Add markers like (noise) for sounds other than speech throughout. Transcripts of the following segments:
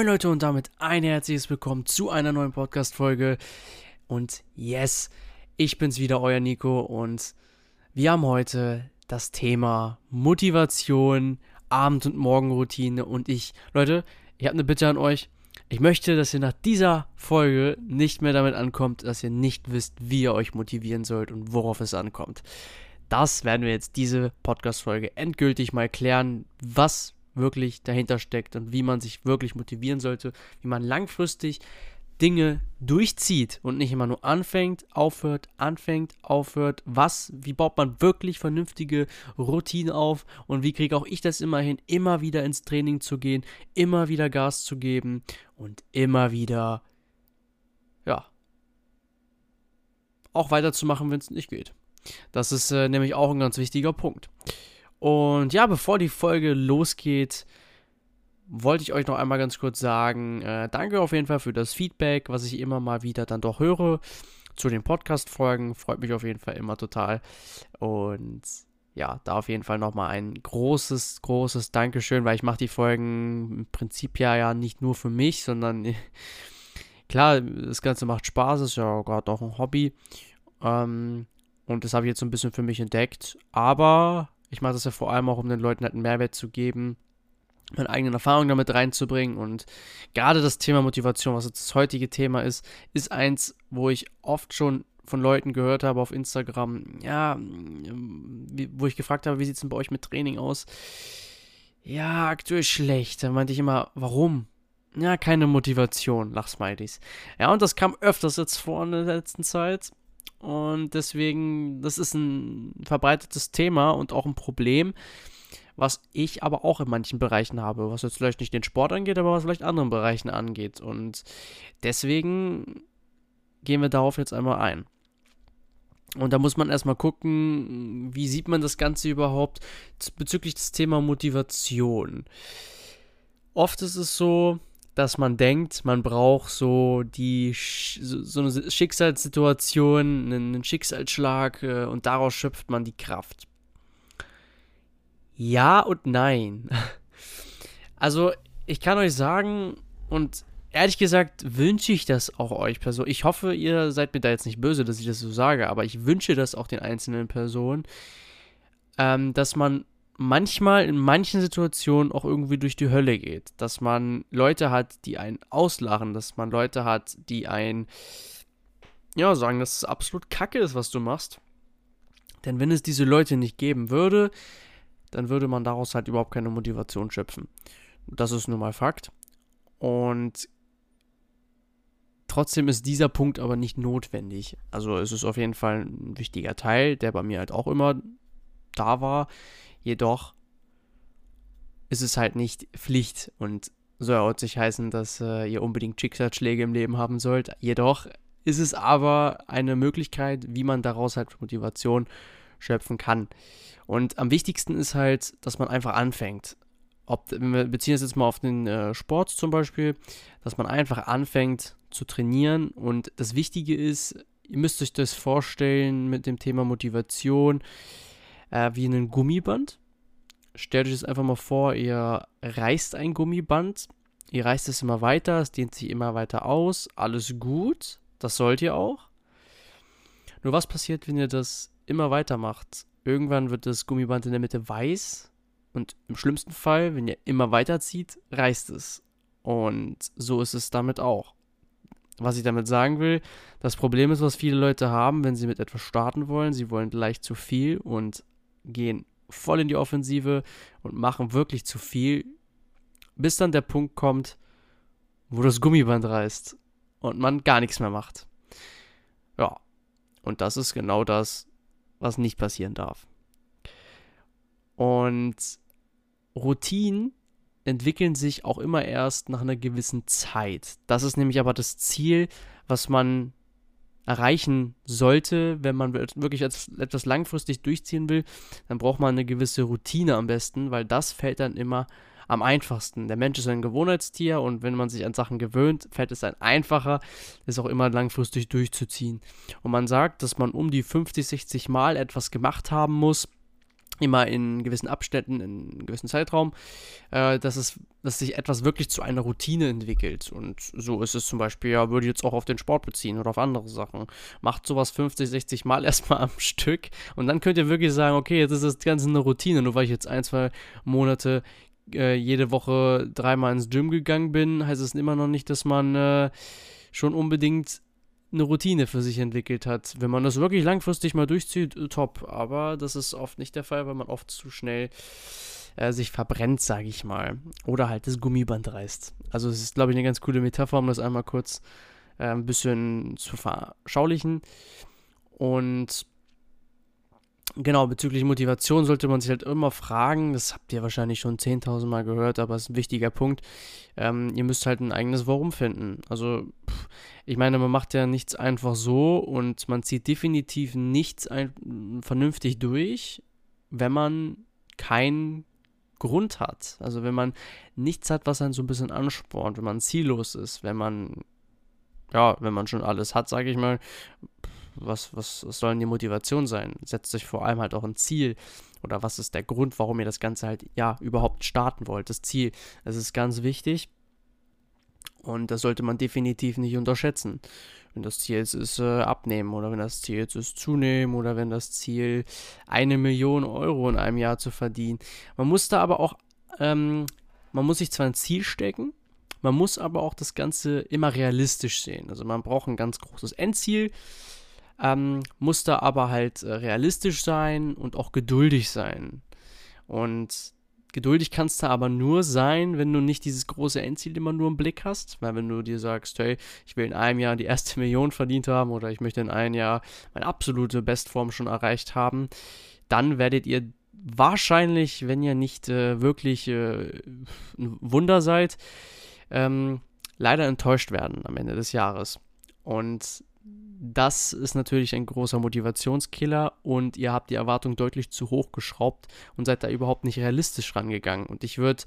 Moin Leute und damit ein herzliches Willkommen zu einer neuen Podcast-Folge. Und yes, ich bin's wieder, euer Nico und wir haben heute das Thema Motivation, Abend- und Morgenroutine und ich, Leute, ich habe eine Bitte an euch. Ich möchte, dass ihr nach dieser Folge nicht mehr damit ankommt, dass ihr nicht wisst, wie ihr euch motivieren sollt und worauf es ankommt. Das werden wir jetzt diese Podcast-Folge endgültig mal klären, was wirklich dahinter steckt und wie man sich wirklich motivieren sollte, wie man langfristig Dinge durchzieht und nicht immer nur anfängt, aufhört, anfängt, aufhört. Was, wie baut man wirklich vernünftige Routinen auf und wie kriege auch ich das immer hin, immer wieder ins Training zu gehen, immer wieder Gas zu geben und immer wieder, ja, auch weiterzumachen, wenn es nicht geht. Das ist äh, nämlich auch ein ganz wichtiger Punkt. Und ja, bevor die Folge losgeht, wollte ich euch noch einmal ganz kurz sagen, äh, danke auf jeden Fall für das Feedback, was ich immer mal wieder dann doch höre zu den Podcast-Folgen. Freut mich auf jeden Fall immer total. Und ja, da auf jeden Fall nochmal ein großes, großes Dankeschön, weil ich mache die Folgen im Prinzip ja, ja nicht nur für mich, sondern (laughs) klar, das Ganze macht Spaß, ist ja gerade auch ein Hobby. Ähm, und das habe ich jetzt so ein bisschen für mich entdeckt. Aber ich mache das ja vor allem auch, um den Leuten halt einen Mehrwert zu geben, meine eigenen Erfahrungen damit reinzubringen. Und gerade das Thema Motivation, was jetzt das heutige Thema ist, ist eins, wo ich oft schon von Leuten gehört habe auf Instagram, ja, wo ich gefragt habe, wie sieht es denn bei euch mit Training aus? Ja, aktuell schlecht. Da meinte ich immer, warum? Ja, keine Motivation, Lachsmilies. Ja, und das kam öfters jetzt vor in der letzten Zeit. Und deswegen, das ist ein verbreitetes Thema und auch ein Problem, was ich aber auch in manchen Bereichen habe, was jetzt vielleicht nicht den Sport angeht, aber was vielleicht anderen Bereichen angeht. Und deswegen gehen wir darauf jetzt einmal ein. Und da muss man erstmal gucken, wie sieht man das Ganze überhaupt bezüglich des Thema Motivation. Oft ist es so, dass man denkt, man braucht so die so, eine Schicksalssituation, einen Schicksalsschlag äh, und daraus schöpft man die Kraft. Ja und nein. (laughs) Also, ich kann euch sagen und ehrlich gesagt wünsche ich das auch euch Personen. Ich hoffe, ihr seid mir da jetzt nicht böse, dass ich das so sage, aber ich wünsche das auch den einzelnen Personen, ähm, dass man manchmal in manchen Situationen auch irgendwie durch die Hölle geht. Dass man Leute hat, die einen auslachen, dass man Leute hat, die einen, ja, sagen, dass es absolut kacke ist, was du machst. Denn wenn es diese Leute nicht geben würde, dann würde man daraus halt überhaupt keine Motivation schöpfen. Das ist nun mal Fakt. Und trotzdem ist dieser Punkt aber nicht notwendig. Also es ist auf jeden Fall ein wichtiger Teil, der bei mir halt auch immer da war. Jedoch ist es halt nicht Pflicht und soll auch nicht heißen, dass äh, ihr unbedingt Schicksalsschläge im Leben haben sollt. Jedoch ist es aber eine Möglichkeit, wie man daraus halt Motivation schöpfen kann. Und am wichtigsten ist halt, dass man einfach anfängt. Ob, wir beziehen es jetzt mal auf den äh, Sport zum Beispiel, dass man einfach anfängt zu trainieren. Und das Wichtige ist, ihr müsst euch das vorstellen mit dem Thema Motivation äh, wie ein Gummiband. Stellt euch das einfach mal vor, ihr reißt ein Gummiband, ihr reißt es immer weiter, es dehnt sich immer weiter aus, alles gut, das sollt ihr auch. Nur was passiert, wenn ihr das immer weiter macht? Irgendwann wird das Gummiband in der Mitte weiß und im schlimmsten Fall, wenn ihr immer weiter zieht, reißt es. Und so ist es damit auch. Was ich damit sagen will, das Problem ist, was viele Leute haben, wenn sie mit etwas starten wollen, sie wollen gleich zu viel und gehen voll in die Offensive und machen wirklich zu viel, bis dann der Punkt kommt, wo das Gummiband reißt und man gar nichts mehr macht. Ja, und das ist genau das, was nicht passieren darf. Und Routinen entwickeln sich auch immer erst nach einer gewissen Zeit. Das ist nämlich aber das Ziel, was man erreichen sollte, wenn man wirklich etwas langfristig durchziehen will, dann braucht man eine gewisse Routine am besten, weil das fällt dann immer am einfachsten. Der Mensch ist ein Gewohnheitstier und wenn man sich an Sachen gewöhnt, fällt es ein einfacher, es auch immer langfristig durchzuziehen. Und man sagt, dass man um die 50, 60 Mal etwas gemacht haben muss, immer in gewissen Abständen, in einem gewissen Zeitraum, äh, dass, es, dass sich etwas wirklich zu einer Routine entwickelt. Und so ist es zum Beispiel, ja, würde ich jetzt auch auf den Sport beziehen oder auf andere Sachen. Macht sowas 50, 60 Mal (laughs) erstmal am Stück und dann könnt ihr wirklich sagen, okay, jetzt ist das Ganze eine Routine, nur weil ich jetzt ein, zwei Monate äh, jede Woche dreimal ins Gym gegangen bin, heißt es immer noch nicht, dass man äh, schon unbedingt eine Routine für sich entwickelt hat. Wenn man das wirklich langfristig mal durchzieht, äh, top. Aber das ist oft nicht der Fall, weil man oft zu schnell äh, sich verbrennt, sage ich mal. Oder halt das Gummiband reißt. Also es ist, glaube ich, eine ganz coole Metapher, um das einmal kurz äh, ein bisschen zu verschaulichen. Und Genau, bezüglich Motivation sollte man sich halt immer fragen, das habt ihr wahrscheinlich schon 10.000 Mal gehört, aber es ist ein wichtiger Punkt. Ähm, ihr müsst halt ein eigenes Warum finden. Also, ich meine, man macht ja nichts einfach so und man zieht definitiv nichts ein, vernünftig durch, wenn man keinen Grund hat. Also, wenn man nichts hat, was einen so ein bisschen anspornt, wenn man ziellos ist, wenn man, ja, wenn man schon alles hat, sage ich mal, was, was, was soll denn die Motivation sein? Setzt euch vor allem halt auch ein Ziel. Oder was ist der Grund, warum ihr das Ganze halt, ja, überhaupt starten wollt? Das Ziel, das ist ganz wichtig. Und das sollte man definitiv nicht unterschätzen. Wenn das Ziel ist, ist äh, abnehmen oder wenn das Ziel ist, ist zunehmen oder wenn das Ziel eine Million Euro in einem Jahr zu verdienen. Man muss da aber auch, ähm, man muss sich zwar ein Ziel stecken, man muss aber auch das Ganze immer realistisch sehen. Also man braucht ein ganz großes Endziel, ähm, muss da aber halt äh, realistisch sein und auch geduldig sein. Und geduldig kannst du aber nur sein, wenn du nicht dieses große Endziel immer nur im Blick hast. Weil wenn du dir sagst, hey, ich will in einem Jahr die erste (laughs) Million verdient haben oder ich möchte in einem Jahr meine absolute Bestform schon erreicht haben, dann werdet ihr wahrscheinlich, wenn ihr nicht äh, wirklich äh, ein Wunder seid, ähm, leider enttäuscht werden am Ende des Jahres. Und das ist natürlich ein großer Motivationskiller und ihr habt die Erwartung deutlich zu hoch geschraubt und seid da überhaupt nicht realistisch rangegangen. Und ich würde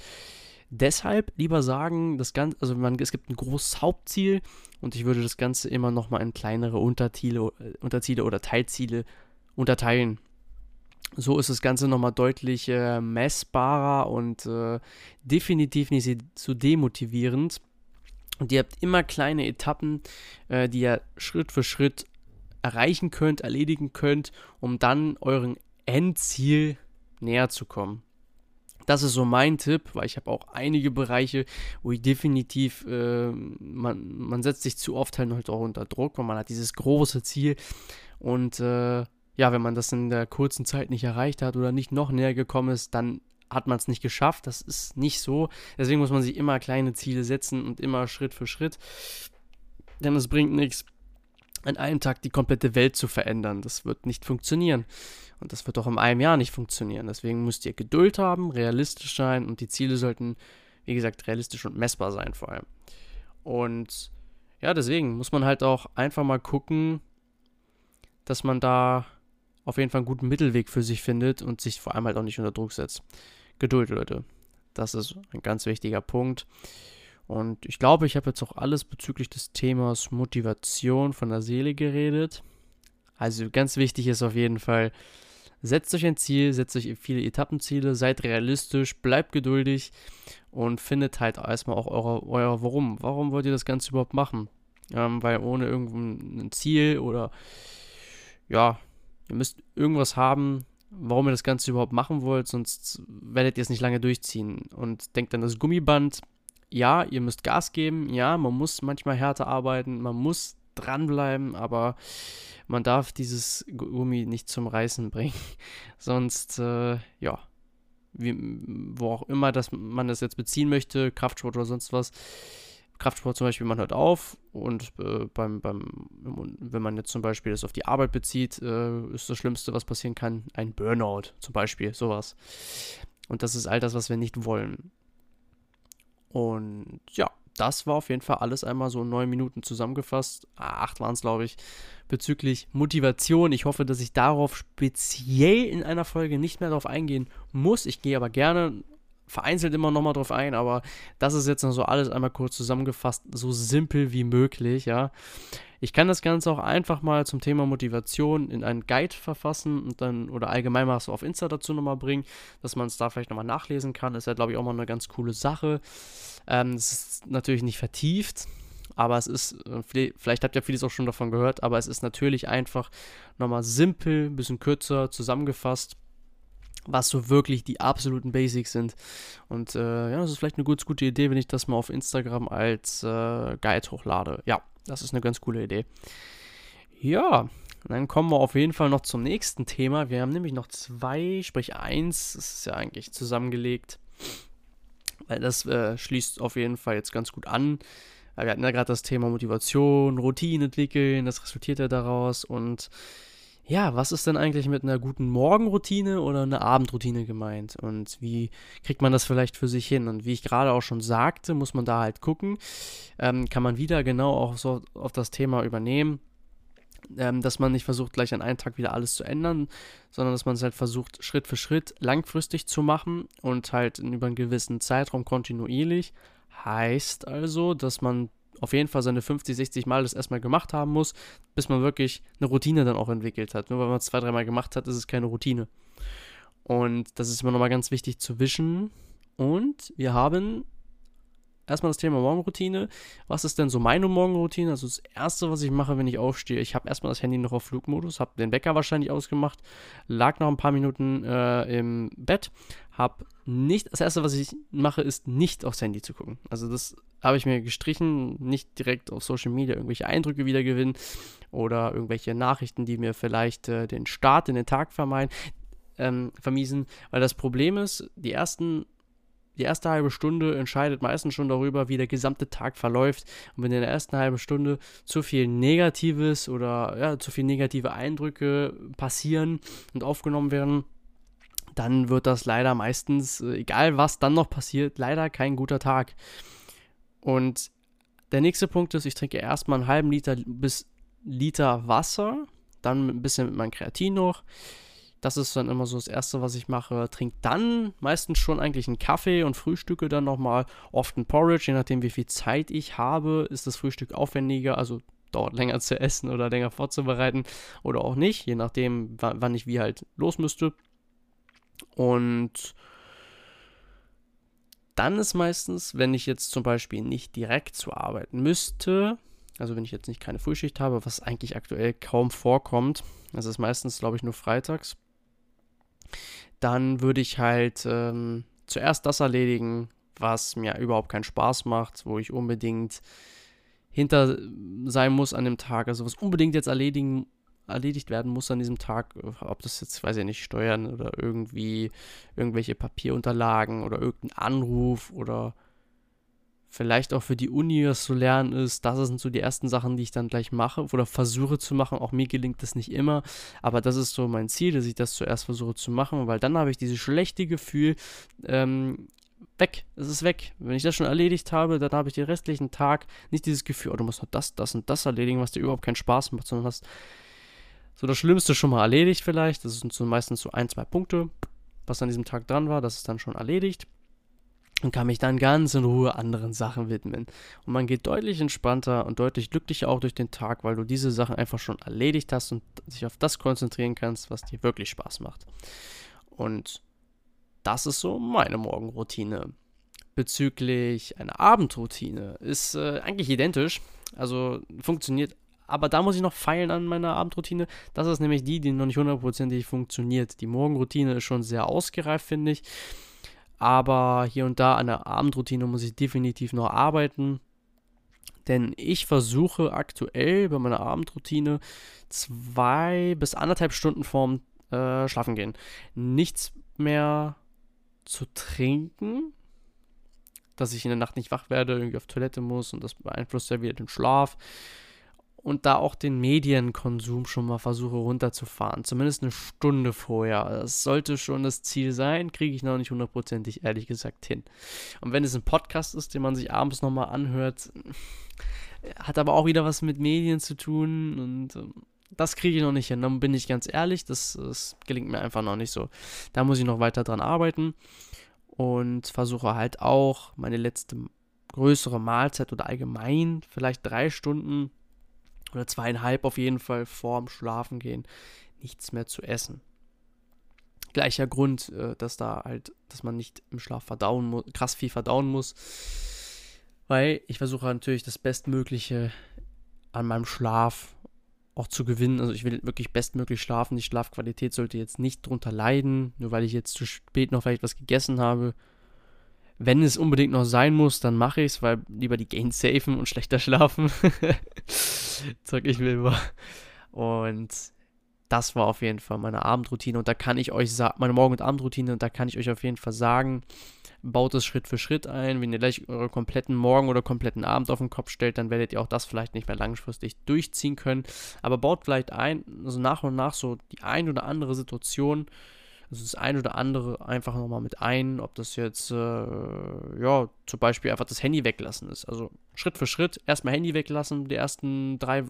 deshalb lieber sagen, das Ganze, also man, es gibt ein großes Hauptziel und ich würde das Ganze immer nochmal in kleinere Unterziele, Unterziele oder Teilziele unterteilen. So ist das Ganze nochmal deutlich äh, messbarer und äh, definitiv nicht so demotivierend. Und ihr habt immer kleine Etappen, äh, die ihr Schritt für Schritt erreichen könnt, erledigen könnt, um dann euren Endziel näher zu kommen. Das ist so mein Tipp, weil ich habe auch einige Bereiche, wo ich definitiv, äh, man, man setzt sich zu oft halt auch unter Druck, weil man hat dieses große Ziel und äh, ja, wenn man das in der kurzen Zeit nicht erreicht hat oder nicht noch näher gekommen ist, dann hat man es nicht geschafft. Das ist nicht so. Deswegen muss man sich immer kleine Ziele setzen und immer Schritt für Schritt. Denn es bringt nichts, an einem Tag die komplette Welt zu verändern. Das wird nicht funktionieren. Und das wird auch in einem Jahr nicht funktionieren. Deswegen müsst ihr Geduld haben, realistisch sein und die Ziele sollten, wie gesagt, realistisch und messbar sein vor allem. Und ja, deswegen muss man halt auch einfach mal gucken, dass man da auf jeden Fall einen guten Mittelweg für sich findet und sich vor allem halt auch nicht unter Druck setzt. Geduld, Leute. Das ist ein ganz wichtiger Punkt. Und ich glaube, ich habe jetzt auch alles bezüglich des Themas Motivation von der Seele geredet. Also ganz wichtig ist auf jeden Fall, setzt euch ein Ziel, setzt euch viele Etappenziele, seid realistisch, bleibt geduldig und findet halt erstmal auch eure, euer Warum. Warum wollt ihr das Ganze überhaupt machen? Ähm, weil ohne irgendein Ziel oder ja, ihr müsst irgendwas haben, warum ihr das Ganze überhaupt machen wollt, sonst werdet ihr es nicht lange durchziehen. Und denkt an das Gummiband. Ja, ihr müsst Gas geben. Ja, man muss manchmal härter arbeiten. Man muss dranbleiben, aber man darf dieses Gummi nicht zum Reißen bringen. (laughs) sonst, äh, ja, wie, wo auch immer das, man das jetzt beziehen möchte, Kraftsport oder sonst was, Kraftsport zum Beispiel, man hört auf und äh, beim, beim, wenn man jetzt zum Beispiel das auf die Arbeit bezieht, äh, ist das Schlimmste, was passieren kann, ein Burnout zum Beispiel, sowas. Und das ist all das, was wir nicht wollen. Und ja, das war auf jeden Fall alles einmal so in neun Minuten zusammengefasst. Acht waren es, glaube ich, bezüglich Motivation. Ich hoffe, dass ich darauf speziell in einer Folge nicht mehr darauf eingehen muss. Ich gehe aber gerne vereinzelt immer nochmal drauf ein, aber das ist jetzt noch so alles einmal kurz zusammengefasst, so simpel wie möglich, ja. Ich kann das Ganze auch einfach mal zum Thema Motivation in einen Guide verfassen und dann oder allgemein mal so auf Insta dazu nochmal bringen, dass man es da vielleicht nochmal nachlesen kann. Ist ja, glaube ich, auch mal eine ganz coole Sache. Ähm, es ist natürlich nicht vertieft, aber es ist, äh, vielleicht habt ihr vieles auch schon davon gehört, aber es ist natürlich einfach nochmal simpel, ein bisschen kürzer zusammengefasst was so wirklich die absoluten Basics sind. Und äh, ja, das ist vielleicht eine ganz gute Idee, wenn ich das mal auf Instagram als äh, Guide hochlade. Ja, das ist eine ganz coole Idee. Ja, dann kommen wir auf jeden Fall noch zum nächsten Thema. Wir haben nämlich noch zwei, sprich eins, das ist ja eigentlich zusammengelegt, weil das äh, schließt auf jeden Fall jetzt ganz gut an. Wir hatten ja gerade das Thema Motivation, Routine entwickeln, das resultiert ja daraus und ja, was ist denn eigentlich mit einer guten Morgenroutine oder einer Abendroutine gemeint? Und wie kriegt man das vielleicht für sich hin? Und wie ich gerade auch schon sagte, muss man da halt gucken. Ähm, kann man wieder genau auch so auf das Thema übernehmen, ähm, dass man nicht versucht, gleich an einem Tag wieder alles zu ändern, sondern dass man es halt versucht, Schritt für Schritt langfristig zu machen und halt über einen gewissen Zeitraum kontinuierlich. Heißt also, dass man auf jeden Fall seine 50, 60 Mal das erstmal gemacht haben muss, bis man wirklich eine Routine dann auch entwickelt hat. Nur weil man es zwei, dreimal gemacht hat, ist es keine Routine. Und das ist immer nochmal ganz wichtig zu wischen. Und wir haben erstmal das Thema Morgenroutine. Was ist denn so meine Morgenroutine? Also das Erste, was ich mache, wenn ich aufstehe, ich habe erstmal das Handy noch auf Flugmodus, habe den Wecker wahrscheinlich ausgemacht, lag noch ein paar Minuten äh, im Bett, habe nicht, das Erste, was ich mache, ist nicht aufs Handy zu gucken. Also das habe ich mir gestrichen, nicht direkt auf Social Media irgendwelche Eindrücke wiedergewinnen oder irgendwelche Nachrichten, die mir vielleicht äh, den Start in den Tag vermeiden, ähm, vermiesen, weil das Problem ist, die ersten die erste halbe Stunde entscheidet meistens schon darüber, wie der gesamte Tag verläuft. Und wenn in der ersten halben Stunde zu viel Negatives oder ja, zu viel negative Eindrücke passieren und aufgenommen werden, dann wird das leider meistens, äh, egal was dann noch passiert, leider kein guter Tag. Und der nächste Punkt ist, ich trinke erstmal einen halben Liter bis Liter Wasser, dann ein bisschen mit meinem Kreatin noch. Das ist dann immer so das Erste, was ich mache. Trinke dann meistens schon eigentlich einen Kaffee und frühstücke dann nochmal oft ein Porridge. Je nachdem, wie viel Zeit ich habe, ist das Frühstück aufwendiger, also dauert länger zu essen oder länger vorzubereiten oder auch nicht, je nachdem, wann ich wie halt los müsste. Und dann ist meistens, wenn ich jetzt zum Beispiel nicht direkt zu arbeiten müsste, also wenn ich jetzt nicht keine Frühschicht habe, was eigentlich aktuell kaum vorkommt, das ist meistens, glaube ich, nur freitags, dann würde ich halt ähm, zuerst das erledigen, was mir überhaupt keinen Spaß macht, wo ich unbedingt hinter sein muss an dem Tag, also was unbedingt jetzt erledigen erledigt werden muss an diesem Tag, ob das jetzt, weiß ich nicht, Steuern oder irgendwie irgendwelche Papierunterlagen oder irgendein Anruf oder vielleicht auch für die Uni was zu lernen ist, das sind so die ersten Sachen, die ich dann gleich mache oder versuche zu machen. Auch mir gelingt das nicht immer, aber das ist so mein Ziel, dass ich das zuerst versuche zu machen, weil dann habe ich dieses schlechte Gefühl, ähm, weg, es ist weg. Wenn ich das schon erledigt habe, dann habe ich den restlichen Tag nicht dieses Gefühl, oh, du musst noch das, das und das erledigen, was dir überhaupt keinen Spaß macht, sondern hast so das Schlimmste schon mal erledigt vielleicht. Das sind so meistens so ein, zwei Punkte, was an diesem Tag dran war. Das ist dann schon erledigt. Und kann mich dann ganz in Ruhe anderen Sachen widmen. Und man geht deutlich entspannter und deutlich glücklicher auch durch den Tag, weil du diese Sachen einfach schon erledigt hast und sich auf das konzentrieren kannst, was dir wirklich Spaß macht. Und das ist so meine Morgenroutine. Bezüglich einer Abendroutine ist äh, eigentlich identisch. Also funktioniert aber da muss ich noch feilen an meiner Abendroutine. Das ist nämlich die, die noch nicht hundertprozentig funktioniert. Die Morgenroutine ist schon sehr ausgereift, finde ich. Aber hier und da an der Abendroutine muss ich definitiv noch arbeiten. Denn ich versuche aktuell bei meiner Abendroutine zwei bis anderthalb Stunden vorm äh, Schlafen gehen. Nichts mehr zu trinken, dass ich in der Nacht nicht wach werde, irgendwie auf Toilette muss und das beeinflusst ja wieder den Schlaf und da auch den Medienkonsum schon mal versuche runterzufahren. Zumindest eine Stunde vorher. Das sollte schon das Ziel sein, kriege ich noch nicht hundertprozentig ehrlich gesagt hin. Und wenn es ein Podcast ist, den man sich abends nochmal anhört, hat aber auch wieder was mit Medien zu tun und ähm, das kriege ich noch nicht hin. Dann bin ich ganz ehrlich, das, das gelingt mir einfach noch nicht so. Da muss ich noch weiter dran arbeiten und versuche halt auch meine letzte größere Mahlzeit oder allgemein vielleicht drei Stunden oder zweieinhalb auf jeden Fall vorm Schlafengehen nichts mehr zu essen. Gleicher Grund, äh, dass da halt, dass man nicht im Schlaf verdauen muss, krass viel verdauen muss. Weil ich versuche natürlich das Bestmögliche an meinem Schlaf auch zu gewinnen. Also ich will wirklich bestmöglich schlafen. Die Schlafqualität sollte jetzt nicht drunter leiden, nur weil ich jetzt zu spät noch vielleicht was gegessen habe. Wenn es unbedingt noch sein muss, dann mache ich es, weil lieber die Gains safen und schlechter schlafen. (laughs) Sag ich mir immer. Und das war auf jeden Fall meine Abendroutine. Und da kann ich euch sagen, meine Morgen- und Abendroutine, und da kann ich euch auf jeden Fall sagen, baut es Schritt für Schritt ein. Wenn ihr gleich eure kompletten Morgen oder kompletten Abend auf den Kopf stellt, dann werdet ihr auch das vielleicht nicht mehr langfristig durchziehen können. Aber baut vielleicht ein, also nach und nach so die ein oder andere Situation, also das ein oder andere einfach nochmal mit ein, ob das jetzt, äh, ja, zum Beispiel einfach das Handy weglassen ist. Also Schritt für Schritt erstmal Handy weglassen, die ersten drei,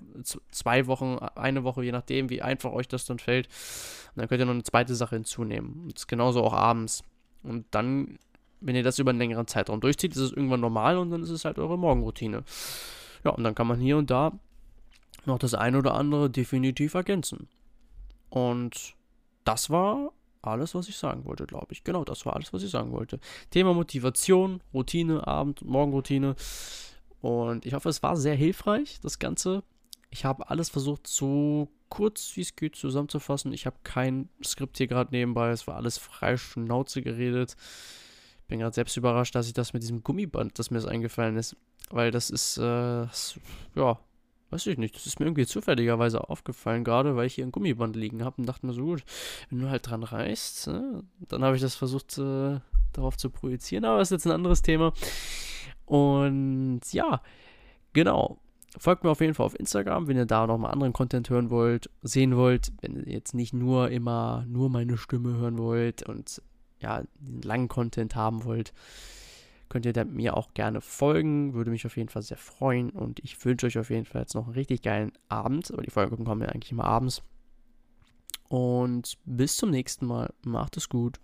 zwei Wochen, eine Woche, je nachdem, wie einfach euch das dann fällt. Und dann könnt ihr noch eine zweite Sache hinzunehmen. Und das ist genauso auch abends. Und dann wenn ihr das über einen längeren Zeitraum durchzieht, ist es irgendwann normal und dann ist es halt eure Morgenroutine. Ja, und dann kann man hier und da noch das eine oder andere definitiv ergänzen. Und das war alles, was ich sagen wollte, glaube ich. Genau, das war alles, was ich sagen wollte. Thema Motivation, Routine, Abend- und Morgenroutine. Und ich hoffe, es war sehr hilfreich, das Ganze. Ich habe alles versucht, so kurz wie es geht zusammenzufassen. Ich habe kein Skript hier gerade nebenbei. Es war alles frei Schnauze geredet bin gerade selbst überrascht, dass ich das mit diesem Gummiband, das mir das eingefallen ist. Weil das ist, äh, ja, weiß ich nicht. Das ist mir irgendwie zufälligerweise aufgefallen, gerade weil ich hier ein Gummiband liegen habe und dachte mir so, gut, wenn du halt dran reißt, ne, dann habe ich das versucht, äh, darauf zu projizieren, aber das ist jetzt ein anderes Thema. Und ja, genau. Folgt mir auf jeden Fall auf Instagram, wenn ihr da nochmal anderen Content hören wollt, sehen wollt, wenn ihr jetzt nicht nur immer nur meine Stimme hören wollt und ja, langen Content haben wollt, könnt ihr mir auch gerne folgen. Würde mich auf jeden Fall sehr freuen. Und ich wünsche euch auf jeden Fall jetzt noch einen richtig geilen Abend. Aber die Folgen kommen ja eigentlich immer abends. Und bis zum nächsten Mal. Macht es gut.